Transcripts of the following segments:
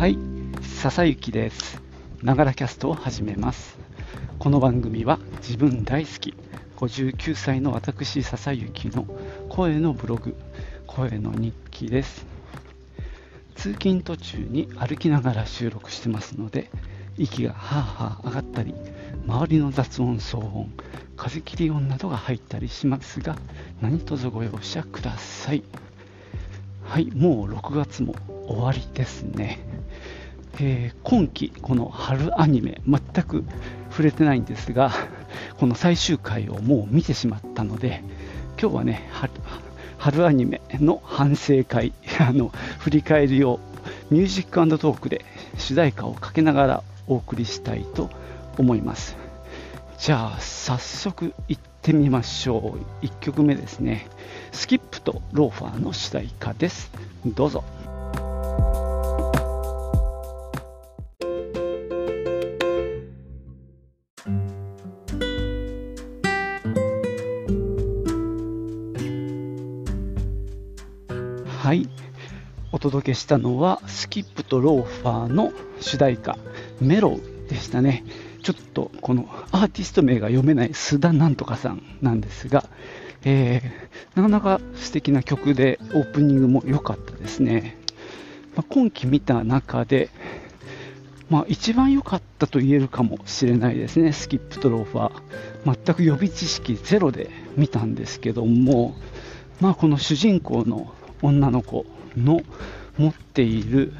はい、笹雪です。ながらキャストを始めます。この番組は自分大好き59歳の私笹雪の声のブログ、声の日記です。通勤途中に歩きながら収録してますので、息がはあはあ上がったり、周りの雑音、騒音、風切り音などが入ったりしますが、何卒ご容赦ください。はい、もう6月も終わりですね。えー今期、この春アニメ、全く触れてないんですが、この最終回をもう見てしまったので、今日はね、春アニメの反省会、あの振り返りをミュージックトークで主題歌をかけながらお送りしたいと思います。じゃあ早速行ってみましょう。1曲目ですね。スキップとローファーの主題歌です。どうぞ。届けしたのはスキップとローファーの主題歌メロウでしたね。ちょっとこのアーティスト名が読めない須田なんとかさんなんですが、えーなかなか素敵な曲でオープニングも良かったですね、まあ今季見た中で、まあ、一番良かったと言えるかもしれないですね。スキップとローファー。全く予備知識ゼロで見たんですけども、まあ、この主人公の女の子の持っている、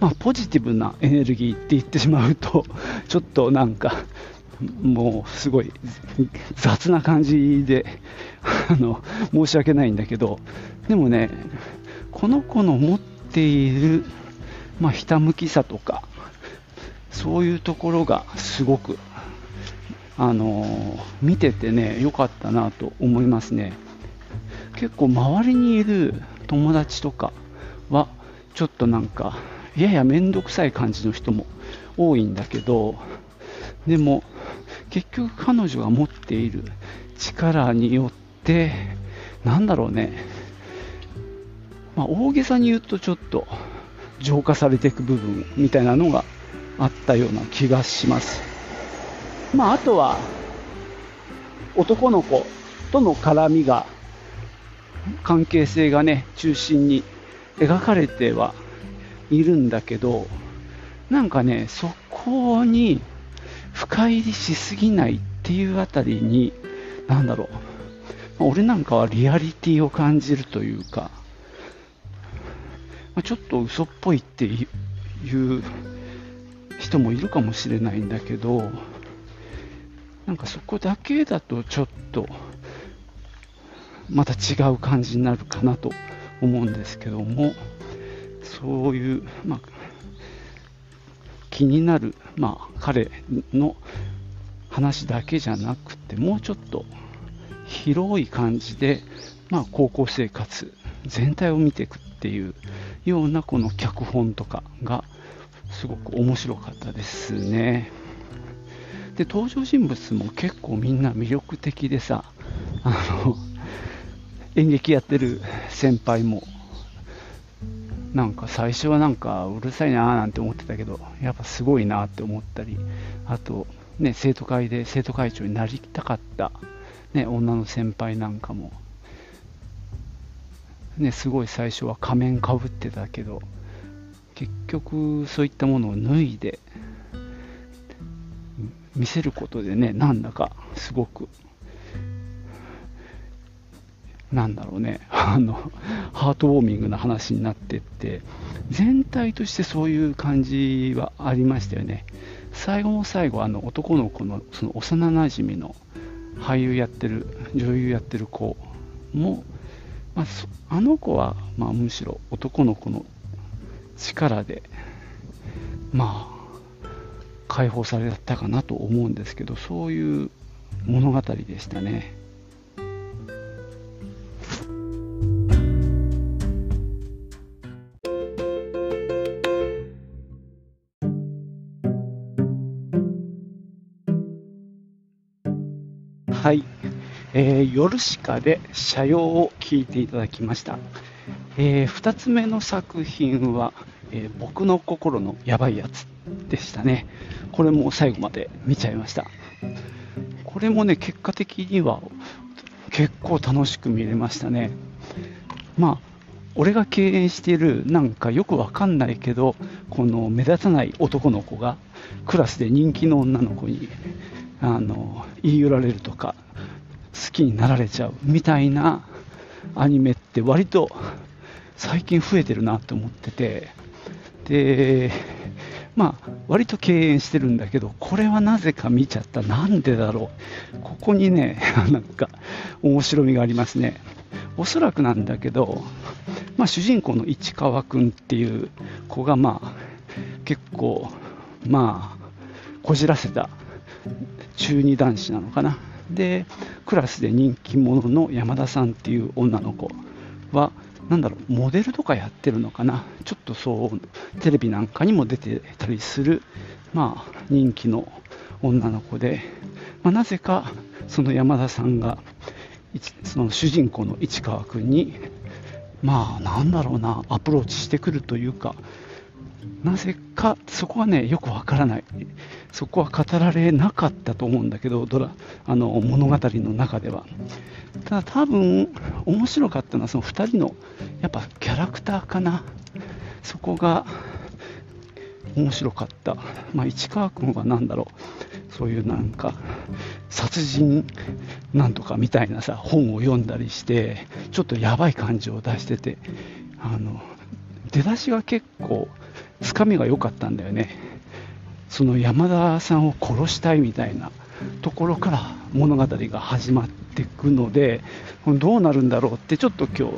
まあ、ポジティブなエネルギーって言ってしまうと ちょっとなんかもうすごい雑な感じで あの申し訳ないんだけどでもねこの子の持っている、まあ、ひたむきさとかそういうところがすごくあの見ててね良かったなと思いますね。結構周りにいる友達とかはちょっとなんかやや面倒くさい感じの人も多いんだけどでも結局彼女が持っている力によってなんだろうね、まあ、大げさに言うとちょっと浄化されていく部分みたいなのがあったような気がします。まああとは男の子との絡みが関係性がね中心に描かれてはいるんだけどなんかねそこに深入りしすぎないっていうあたりになんだろう。俺なんかはリアリティを感じるというかまちょっと嘘っぽいっていう人もいるかもしれないんだけどなんかそこだけだとちょっとまた違う感じになるかなと思うんですけどもそういう、まあ、気になる、まあ、彼の話だけじゃなくてもうちょっと広い感じで、まあ、高校生活全体を見ていくっていうようなこの脚本とかがすごく面白かったですね。で登場人物も結構みんな魅力的でさあの演劇やってる先輩もなんか最初はなんかうるさいなーなんて思ってたけどやっぱすごいなって思ったりあとね生徒会で生徒会長になりたかった、ね、女の先輩なんかもねすごい最初は仮面かぶってたけど結局そういったものを脱いで見せることでねなんだかすごくなんだろうね。あのハートウォーミングな話になってって全体としてそういう感じはありましたよね。最後の最後あの男の子のその幼なじみの俳優やってる女優やってる子も、まあ、そあの子は、まあ、むしろ男の子の力でまあ解放されたかなと思うんですけどそういう物語でしたね。ヨルシカで社用を聞いていただきました、え2つ目の作品は、えー、僕の心のやばいやつでしたね。これも最後まで見ちゃいました。これもね、結果的には結構楽しく見れましたね。まあ、俺が敬遠しているなんかよくわかんないけど、この目立たない男の子がクラスで人気の女の子にあの言い寄られるとか、好きになられちゃうみたいなアニメって割と最近増えてるなと思ってて、で、まあ、割と敬遠してるんだけど、これはなぜか見ちゃった。なんでだろう。ここにね、なんか、面白みがありますね。おそらくなんだけど、まあ、主人公の市川君っていう子が、まあ、結構、まあ、こじらせた中二男子なのかな。で、クラスで人気者の山田さんっていう女の子は、なんだろう、モデルとかやってるのかな、ちょっとそう、テレビなんかにも出てたりする、まあ、人気の女の子で、まあ、なぜかその山田さんが、その主人公の市川君に、まあ、なんだろうな、アプローチしてくるというか、なぜか、そこはね、よくわからない。そこは語られなかったと思うんだけど、ドラあの物語の中では。ただ多分、面白かったのはその2人のやっぱキャラクターかな。そこが面白かった。まあ、市川君は何だろう。そういうなんか、殺人なんとかみたいなさ、本を読んだりして、ちょっとやばい感じを出してて、あの、出だしが結構、つかみが良かったんだよね。その山田さんを殺したいみたいなところから物語が始まっていくので、どうなるんだろうってちょっと今日、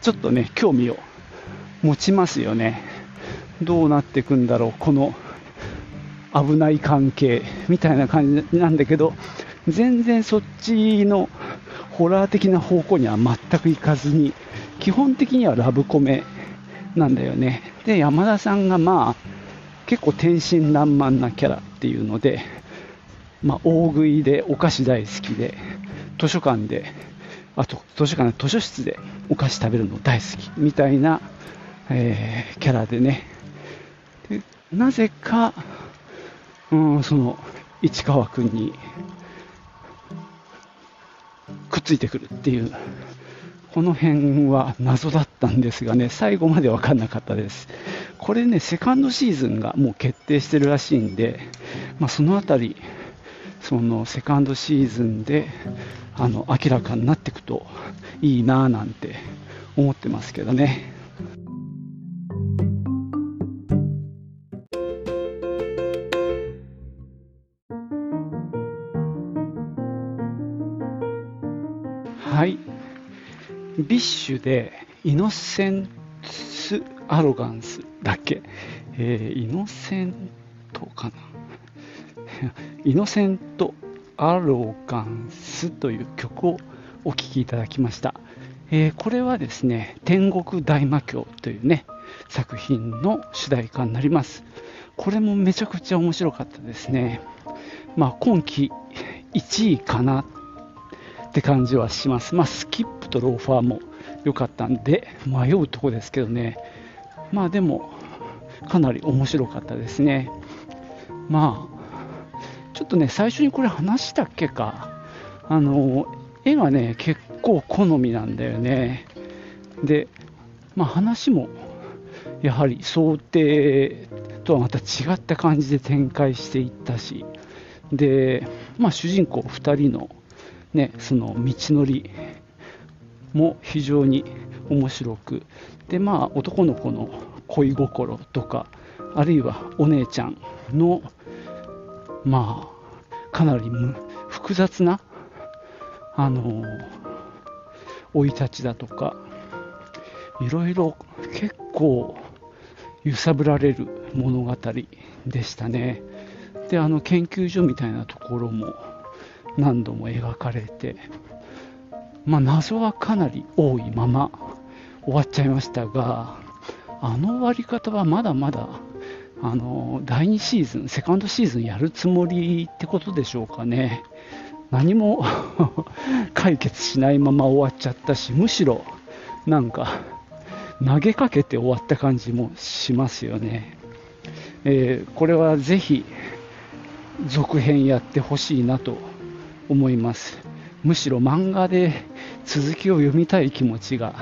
ちょっとね、興味を持ちますよね。どうなっていくんだろう、この危ない関係みたいな感じなんだけど、全然そっちのホラー的な方向には全くいかずに、基本的にはラブコメなんだよね。で、山田さんがまあ、結構天真爛漫なキャラっていうので、まあ、大食いでお菓子大好きで、図書館で、あと図書館、図書室でお菓子食べるの大好きみたいな、えー、キャラでね、でなぜか、うん、その市川君にくっついてくるっていうこの辺は謎だったんですがね、最後まで分かんなかったです。これね、セカンドシーズンがもう決定してるらしいんで、まあ、そのあたり、そのセカンドシーズンであの明らかになっていくといいなぁなんて思ってますけどね。はい。 BiSH で、イノセンス・アロガンスだっけ、えー、イノセントかな イノセント・アロガンスという曲をお聴きいただきました。えー、これはですね、天国大魔教というね、作品の主題歌になります。これもめちゃくちゃ面白かったですね。まあ、今季1位かなって感じはします。まあ、スキップとローファーも良かったんで、迷うとこですけどね。まあでも、かなり面白かったですね。まあ、ちょっとね、最初にこれ話したっけか。あの、絵がね、結構好みなんだよね。で、まあ話も、やはり想定とはまた違った感じで展開していったし、で、まあ主人公2人のね、その道のりも非常に面白く。でまあ男の子の恋心とかあるいはお姉ちゃんのまあかなり複雑なあの生い立ちだとかいろいろ結構揺さぶられる物語でしたね。であの研究所みたいなところも何度も描かれてまあ、謎はかなり多いまま終わっちゃいましたが、あの終わり方はまだまだあの第2シーズン、セカンドシーズンやるつもりってことでしょうかね。何も 解決しないまま終わっちゃったし、むしろなんか投げかけて終わった感じもしますよね。えー、これはぜひ続編やってほしいなと思います。むしろ漫画で続きを読みたい気持ちが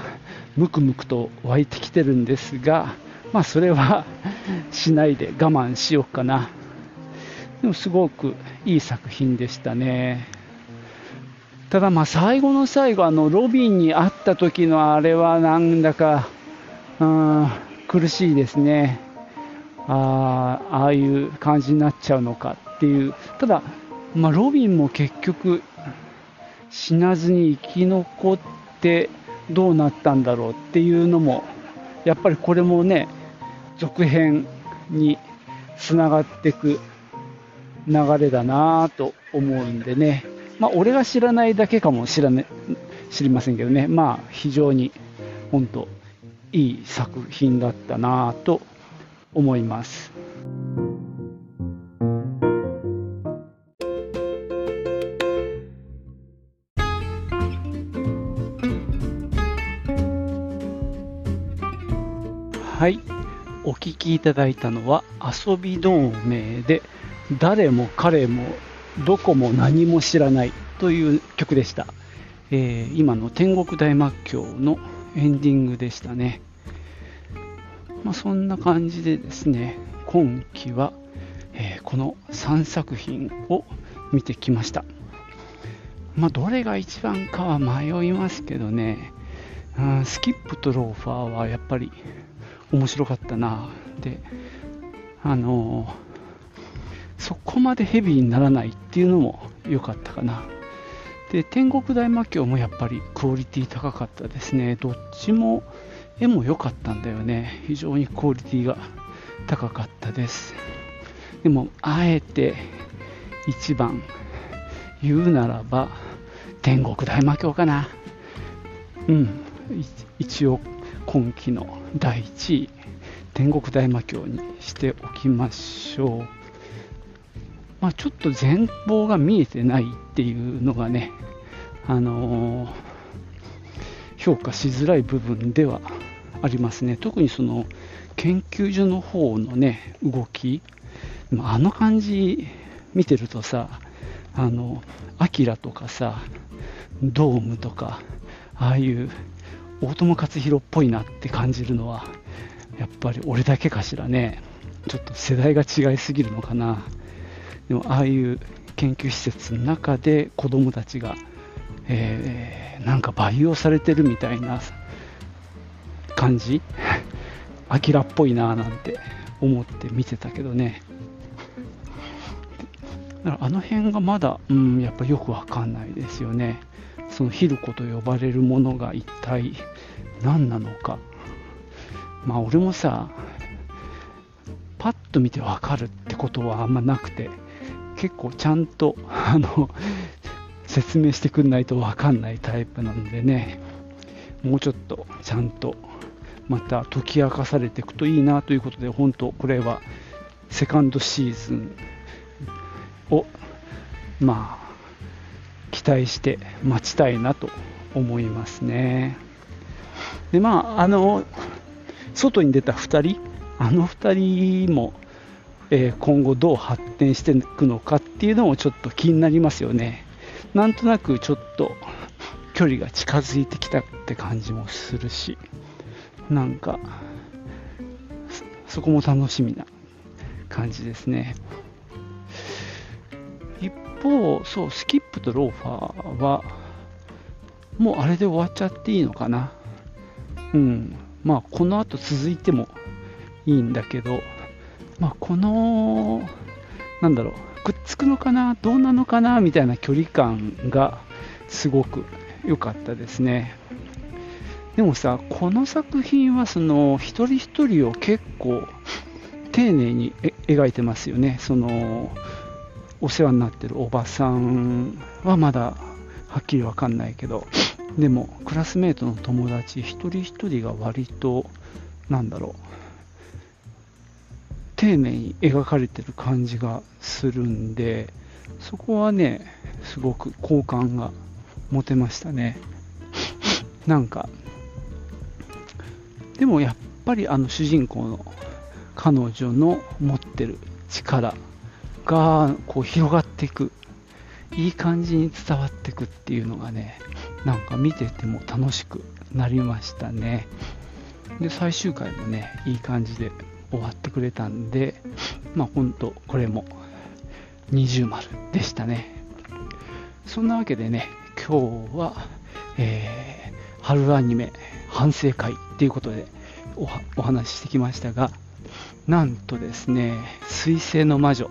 ムクムクと湧いてきてるんですが、まあそれはしないで我慢しようかな。でもすごくいい作品でしたね。ただまあ最後の最後、あのロビンに会った時のあれはなんだか、うん、苦しいですね。あああいう感じになっちゃうのかっていう。ただ、まあ、ロビンも結局死なずに生き残ってどうなったんだろうっていうのもやっぱりこれもね続編につながっていく流れだなと思うんでね、まあ、俺が知らないだけかもしら、ね、知りませんけどね、まあ、非常に本当いい作品だったなと思います。はい、お聴きいただいたのは遊び同盟で誰も彼もどこも何も知らないという曲でした、えー、今の天国大魔教のエンディングでしたね、まあ、そんな感じでですね今期は、えー、この3作品を見てきました。まあ、どれが一番かは迷いますけどね、うん、スキップとローファーはやっぱり面白かったなであのそこまでヘビーにならないっていうのも良かったかな。で天国大魔教もやっぱりクオリティ高かったですね。どっちも絵も良かったんだよね。非常にクオリティが高かったです。でもあえて一番言うならば天国大魔教かな。うん。一応今期の第1位天国大魔教にしておきましょう、まあ、ちょっと全貌が見えてないっていうのがね、あのー、評価しづらい部分ではありますね。特にその研究所の方のね動き。あの感じ見てるとさあのアキラとかさドームとかああいう大友克洋っぽいなって感じるのはやっぱり俺だけかしらね。ちょっと世代が違いすぎるのかな。でもああいう研究施設の中で子供たちが、えー、なんか培養されてるみたいな感じ？アキラっぽいななんて思って見てたけどね。あの辺がまだ、うん、やっぱよくわかんないですよね。そのヒルコと呼ばれるものが一体何なのか。まあ俺もさパッと見てわかるってことはあんまなくて結構ちゃんとあの説明してくんないとわかんないタイプなんでねもうちょっとちゃんとまた解き明かされていくといいなということで本当これはセカンドシーズンをまあ期待して待ちたいなと思いますね。でまああの外に出た2人あの2人も、えー、今後どう発展していくのかっていうのもちょっと気になりますよね。なんとなくちょっと距離が近づいてきたって感じもするしなんかそこも楽しみな感じですね。一方、そう、スキップとローファーは、もうあれで終わっちゃっていいのかな。うん。まあ、この後続いてもいいんだけど、まあ、この、なんだろう、くっつくのかな、どうなのかな、みたいな距離感がすごく良かったですね。でもさ、この作品はその一人一人を結構丁寧に描いてますよね。そのお世話になってるおばさんはまだはっきりわかんないけどでもクラスメートの友達一人一人が割となんだろう丁寧に描かれてる感じがするんでそこはねすごく好感が持てましたね。なんかでもやっぱりあの主人公の彼女の持ってる力がこう広がっていく。いい感じに伝わっていくっていうのがねなんか見てても楽しくなりましたね。で最終回もねいい感じで終わってくれたんでまあ本当これも二重丸でしたね。そんなわけでね今日は、えー、春アニメ反省会っていうことでお話ししてきましたがなんとですね水星の魔女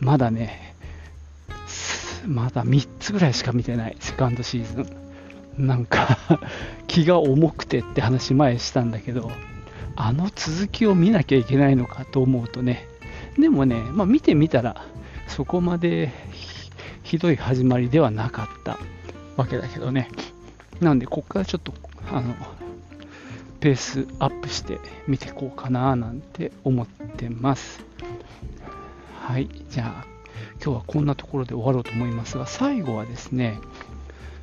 まだねまだ3つぐらいしか見てないセカンドシーズン。なんか 気が重くてって話前したんだけどあの続きを見なきゃいけないのかと思うとね。でもね、まあ、見てみたらそこまでひどい始まりではなかったわけだけどね。なんでここからちょっとあのペースアップして見ていこうかななんて思ってます。はいじゃあ今日はこんなところで終わろうと思いますが最後はですね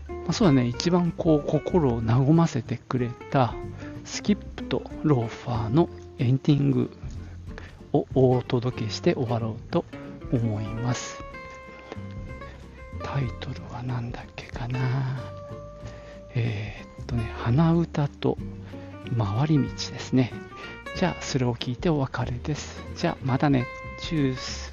まあ、そうだね、一番こう心を和ませてくれたスキップとローファーのエンディングをお届けして終わろうと思います。タイトルは何だっけかなえー、っとね、鼻歌と回り道ですね。じゃあ、それを聞いてお別れです。じゃあ、またね。チュース。